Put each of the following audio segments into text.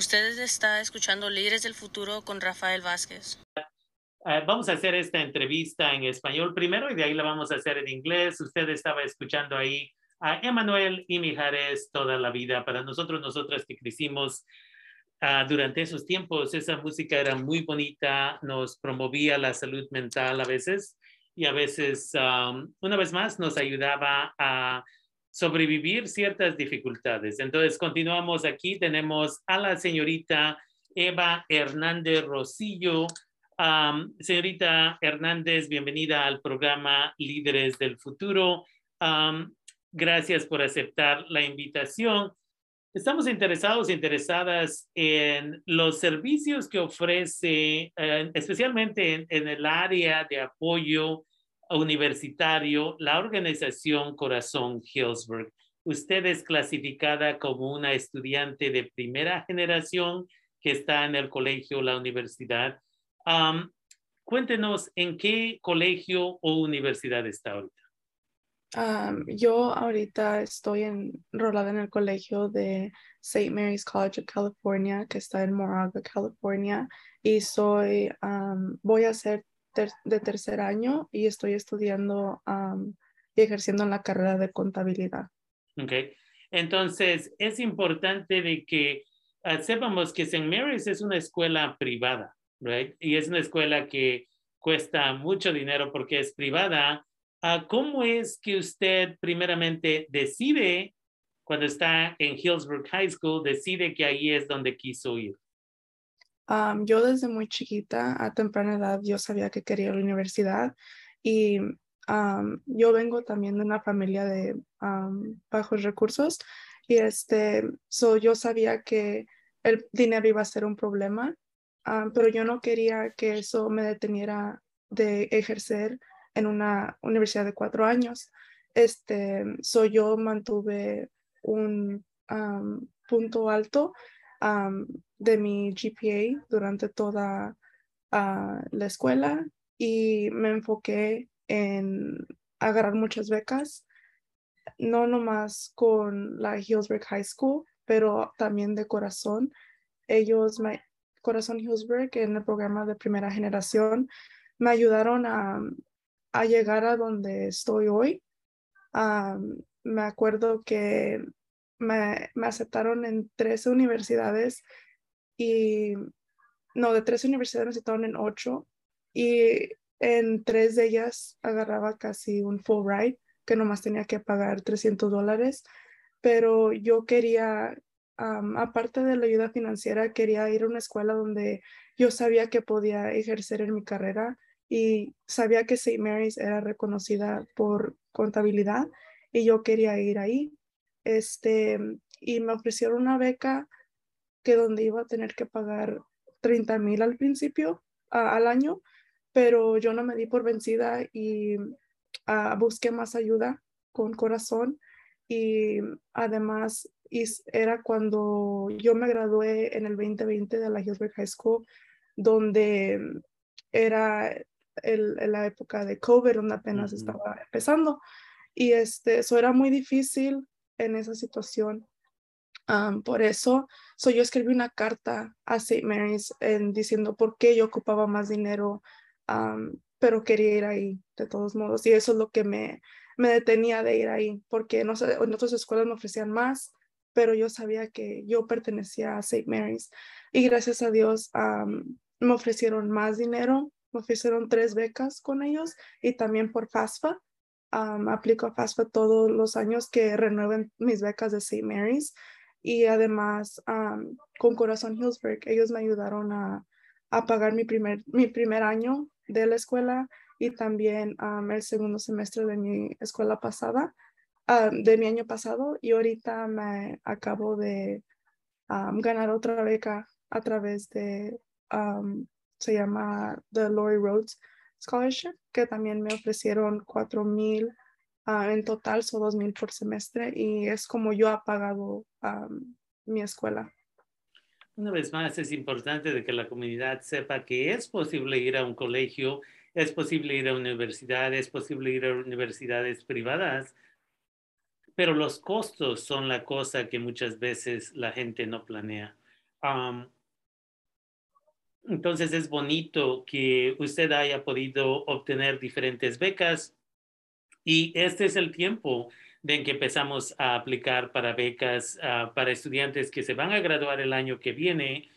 Usted está escuchando Líderes del Futuro con Rafael Vázquez. Uh, vamos a hacer esta entrevista en español primero y de ahí la vamos a hacer en inglés. Usted estaba escuchando ahí a Emanuel y Mijares toda la vida. Para nosotros, nosotras que crecimos uh, durante esos tiempos, esa música era muy bonita, nos promovía la salud mental a veces y a veces, um, una vez más, nos ayudaba a sobrevivir ciertas dificultades. Entonces, continuamos aquí. Tenemos a la señorita Eva Hernández Rosillo. señorita Hernández, bienvenida al programa Líderes del Futuro. gracias por aceptar la invitación. Estamos interesados, interesadas en los servicios que ofrece, eh, especialmente en, el área de apoyo universitario, la organización Corazón Hillsburg. Usted es clasificada como una estudiante de primera generación que está en el colegio, la universidad. cuéntenos en qué colegio o universidad está ahorita. yo ahorita estoy enrolada en el colegio de St. Mary's College of California, que está en Moraga, California, y soy, voy a de tercer año y estoy estudiando y ejerciendo en la carrera de contabilidad. Ok, entonces es importante de que uh, sepamos que St. Mary's es una escuela privada, right? Y es una escuela que cuesta mucho dinero porque es privada. Uh, ¿Cómo es que usted primeramente decide, cuando está en Hillsborough High School, decide que ahí es donde quiso ir? Yo desde muy chiquita, a temprana edad, yo sabía que quería la universidad y yo vengo también de una familia de bajos recursos y este, so yo sabía que el dinero iba a ser un problema, pero yo no quería que eso me deteniera de ejercer en una universidad de cuatro años. Este, so yo mantuve un punto alto de mi GPA durante toda ah, la escuela y me enfoqué en agarrar muchas becas, no nomás con la Hillsburg High School, pero también de corazón. Ellos, Corazón Hillsburg, en el programa de primera generación, me ayudaron a, a llegar a donde estoy hoy. me acuerdo que me, me, aceptaron en 13 universidades y no, de tres universidades me aceptaron en ocho y en tres de ellas agarraba casi un full ride que nomás tenía que pagar 300 dólares, pero yo quería, aparte de la ayuda financiera, quería ir a una escuela donde yo sabía que podía ejercer en mi carrera y sabía que St. Mary's era reconocida por contabilidad y yo quería ir ahí. Este, y me ofrecieron una beca que donde iba a tener que pagar 30 mil al principio, al año, pero yo no me di por vencida y ah, busqué más ayuda con corazón y además era cuando yo me gradué en el 2020 de la Hillsburg High School, donde era el, la época de COVID, donde apenas estaba empezando. Y este, eso era muy difícil en esa situación. Por eso, so yo escribí una carta a St. Mary's en, diciendo por qué yo ocupaba más dinero, pero quería ir ahí de todos modos. Y eso es lo que me, me detenía de ir ahí, porque no sé, en otras escuelas me ofrecían más, pero yo sabía que yo pertenecía a St. Mary's. Y gracias a Dios me ofrecieron más dinero, me ofrecieron tres becas con ellos y también por FAFSA aplico a FAFSA todos los años que renueven mis becas de St. Mary's y además con Corazón Hillsburg, ellos me ayudaron a, pagar mi primer, mi primer año de la escuela y también el segundo semestre de mi escuela pasada, de mi año pasado y ahorita me acabo de ganar otra beca a través de, se llama The Lori Rhodes Scholarship, que también me ofrecieron cuatro mil ah, en total, son dos mil por semestre y es como yo he pagado mi escuela. Una vez más, es importante de que la comunidad sepa que es posible ir a un colegio, es posible ir a universidades, es posible ir a universidades privadas, pero los costos son la cosa que muchas veces la gente no planea. Um, entonces es bonito que usted haya podido obtener diferentes becas y este es el tiempo de que empezamos a aplicar para becas uh, para estudiantes que se van a graduar el año que viene.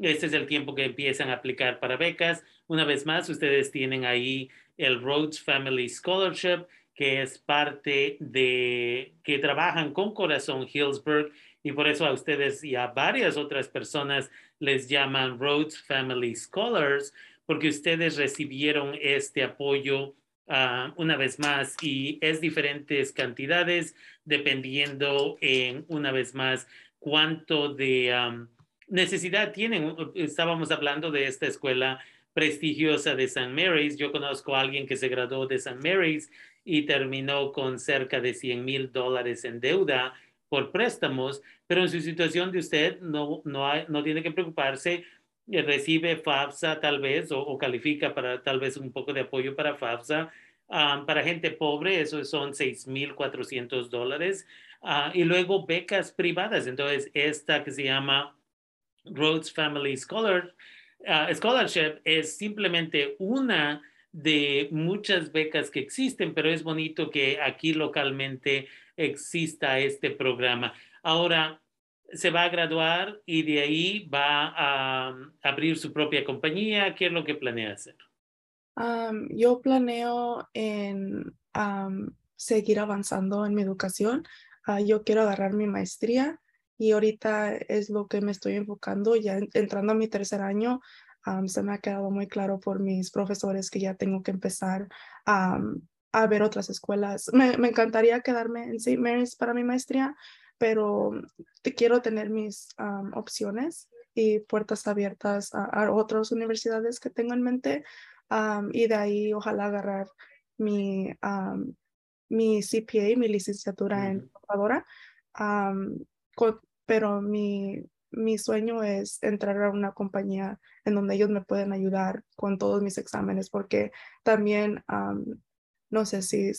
Este es el tiempo que empiezan a aplicar para becas. Una vez más, ustedes tienen ahí el Rhodes Family Scholarship, que es parte de que trabajan con Corazón Hillsburg y por eso a ustedes y a varias otras personas les llaman Rhodes Family Scholars, porque ustedes recibieron este apoyo uh, una vez más y es diferentes cantidades dependiendo en una vez más cuánto de um, necesidad tienen. Estábamos hablando de esta escuela prestigiosa de St. Mary's. Yo conozco a alguien que se graduó de St. Mary's y terminó con cerca de 100 mil dólares en deuda por préstamos, pero en su situación de usted no, no, hay, no tiene que preocuparse, recibe FAFSA tal vez o, califica para tal vez un poco de apoyo para FAFSA. Um, para gente pobre, eso son 6.400 dólares. Uh, y luego becas privadas. Entonces, esta que se llama Rhodes Family Scholar, uh, Scholarship es simplemente una de muchas becas que existen, pero es bonito que aquí localmente exista este programa. Ahora, se va a graduar y de ahí va a um, abrir su propia compañía. ¿Qué es lo que planea hacer? yo planeo en seguir avanzando en mi educación. Ah, yo quiero agarrar mi maestría y ahorita es lo que me estoy enfocando. Ya entrando a mi tercer año, se me ha quedado muy claro por mis profesores que ya tengo que empezar a a ver otras escuelas. Me, me encantaría quedarme en St. Mary's para mi maestría, pero quiero tener mis opciones y puertas abiertas a, otras universidades que tengo en mente y de ahí ojalá agarrar mi, mi CPA, mi licenciatura en computadora. pero mi, mi sueño es entrar a una compañía en donde ellos me pueden ayudar con todos mis exámenes porque también no sé si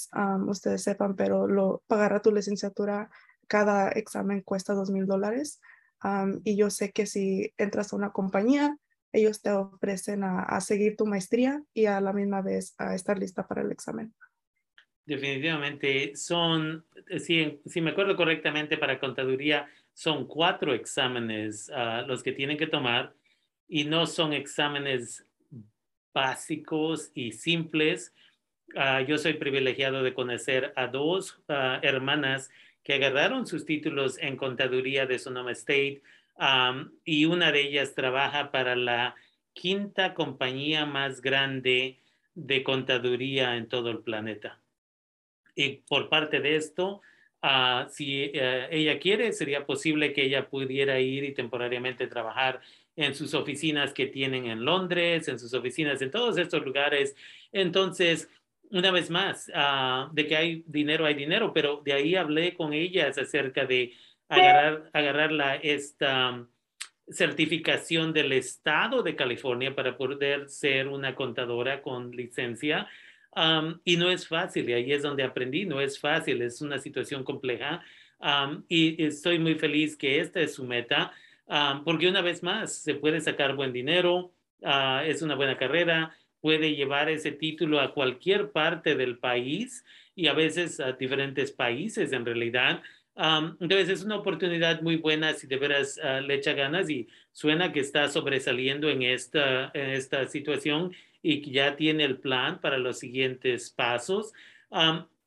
ustedes sepan, pero lo, pagar a tu licenciatura, cada examen cuesta dos mil dólares. y yo sé que si entras a una compañía, ellos te ofrecen a, seguir tu maestría y a la misma vez a estar lista para el examen. Definitivamente son, si, si me acuerdo correctamente, para contaduría son cuatro exámenes ah, los que tienen que tomar y no son exámenes básicos y simples, Ah, yo soy privilegiado de conocer a dos ah, hermanas que agarraron sus títulos en contaduría de Sonoma State y una de ellas trabaja para la quinta compañía más grande de contaduría en todo el planeta. Y por parte de esto, ah, si eh, ella quiere, sería posible que ella pudiera ir y temporariamente trabajar en sus oficinas que tienen en Londres, en sus oficinas en todos estos lugares. Entonces, una vez más, uh, de que hay dinero, hay dinero, pero de ahí hablé con ellas acerca de agarrar, agarrar la, esta certificación del Estado de California para poder ser una contadora con licencia. Um, y no es fácil, y ahí es donde aprendí, no es fácil, es una situación compleja. Um, y estoy muy feliz que esta es su meta, um, porque una vez más se puede sacar buen dinero, uh, es una buena carrera, puede llevar ese título a cualquier parte del país y a veces a diferentes países en realidad. entonces es una oportunidad muy buena si de veras ah, le echa ganas y suena que está sobresaliendo en esta, en esta situación y que ya tiene el plan para los siguientes pasos.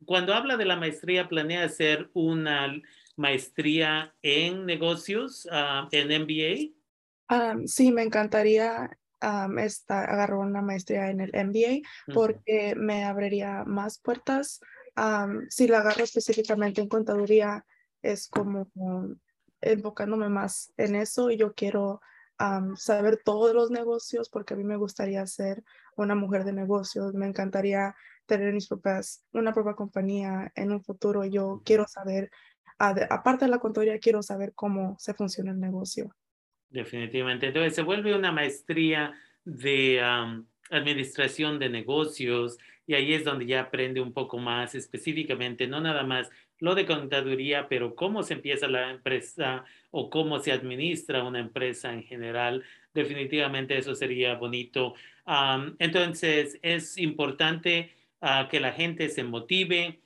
cuando habla de la maestría, ¿planea hacer una maestría en negocios, ah, en MBA? sí, me encantaría um, agarró una maestría en el MBA porque me abriría más puertas. si la agarro específicamente en contaduría, es como enfocándome más en eso y yo quiero saber todos los negocios porque a mí me gustaría ser una mujer de negocios, me encantaría tener mis propias, una propia compañía en un futuro. Yo quiero saber, aparte de la contaduría, quiero saber cómo se funciona el negocio. Definitivamente. Entonces se vuelve una maestría de administración de negocios y ahí es donde ya aprende un poco más específicamente, no nada más lo de contaduría, pero cómo se empieza la empresa o cómo se administra una empresa en general, definitivamente eso sería bonito. Entonces, es importante uh, que la gente se motive.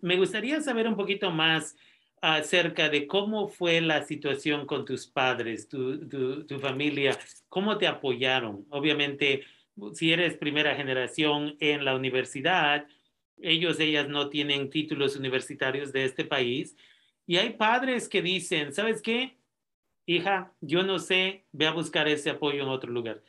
Me gustaría saber un poquito más acerca de cómo fue la situación con tus padres, tu, tu, familia, cómo te apoyaron. Obviamente, si eres primera generación en la universidad, ellos, ellas no tienen títulos universitarios de este país. Y hay padres que dicen, ¿sabes qué? Hija, yo no sé, ve a buscar ese apoyo en otro lugar.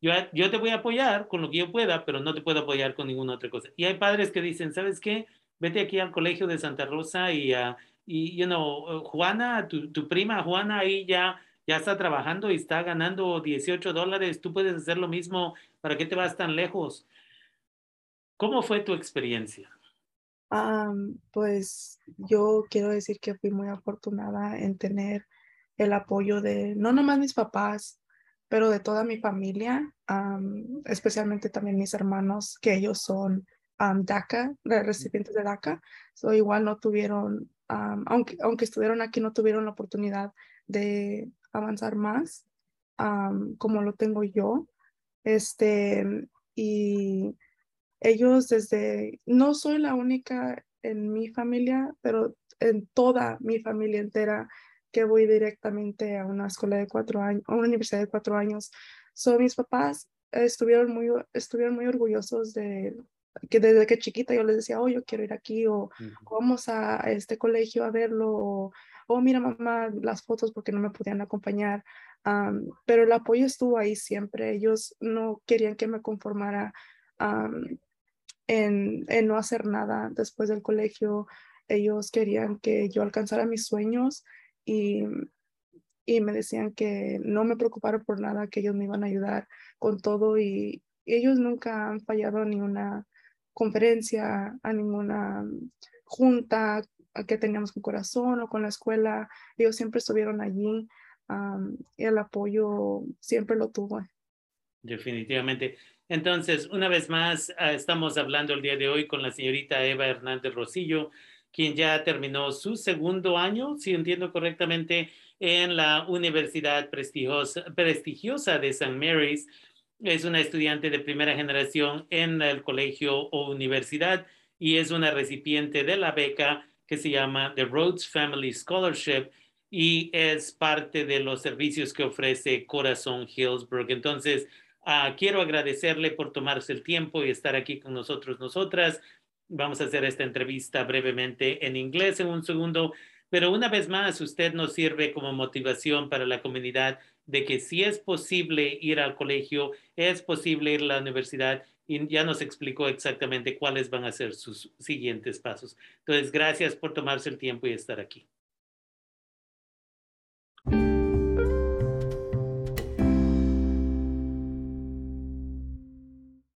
Yo, yo te voy a apoyar con lo que yo pueda, pero no te puedo apoyar con ninguna otra cosa. Y hay padres que dicen, ¿sabes qué? Vete aquí al colegio de Santa Rosa y, uh, y you know, Juana, tu, tu prima Juana ahí ya ya está trabajando y está ganando 18 dólares, tú puedes hacer lo mismo, ¿para qué te vas tan lejos? ¿Cómo fue tu experiencia? Um, pues yo quiero decir que fui muy afortunada en tener el apoyo de no nomás mis papás, pero de toda mi familia, um, especialmente también mis hermanos, que ellos son um, DACA, recipientes de DACA. So, igual no tuvieron, aunque, aunque estuvieron aquí, no tuvieron la oportunidad de avanzar más, como lo tengo yo. Este, y ellos desde, no soy la única en mi familia, pero en toda mi familia entera que voy directamente a una escuela de cuatro años, a una universidad de cuatro años. son mis papás estuvieron muy, estuvieron muy orgullosos de que desde que chiquita yo les decía, oh, yo quiero ir aquí o, vamos a, este colegio a verlo o, oh, mira mamá, las fotos porque no me podían acompañar. pero el apoyo estuvo ahí siempre. Ellos no querían que me conformara en, en, no hacer nada después del colegio. Ellos querían que yo alcanzara mis sueños y, y me decían que no me preocupara por nada, que ellos me iban a ayudar con todo y ellos nunca han fallado ni una conferencia, a ninguna junta que teníamos con corazón o con la escuela. Ellos siempre estuvieron allí el apoyo siempre lo tuvo. Definitivamente. Entonces, una vez más, ah, estamos hablando el día de hoy con la señorita Eva Hernández Rosillo, quien ya terminó su segundo año, si entiendo correctamente, en la Universidad prestigiosa, prestigiosa de St. Mary's es una estudiante de primera generación en el colegio o universidad y es una recipiente de la beca que se llama The Rhodes Family Scholarship y es parte de los servicios que ofrece Corazón Hillsburg. Entonces, uh, quiero agradecerle por tomarse el tiempo y estar aquí con nosotros, nosotras. Vamos a hacer esta entrevista brevemente en inglés en un segundo, pero una vez más, usted nos sirve como motivación para la comunidad de que si es posible ir al colegio, es posible ir a la universidad y ya nos explicó exactamente cuáles van a ser sus siguientes pasos. Entonces, gracias por tomarse el tiempo y estar aquí.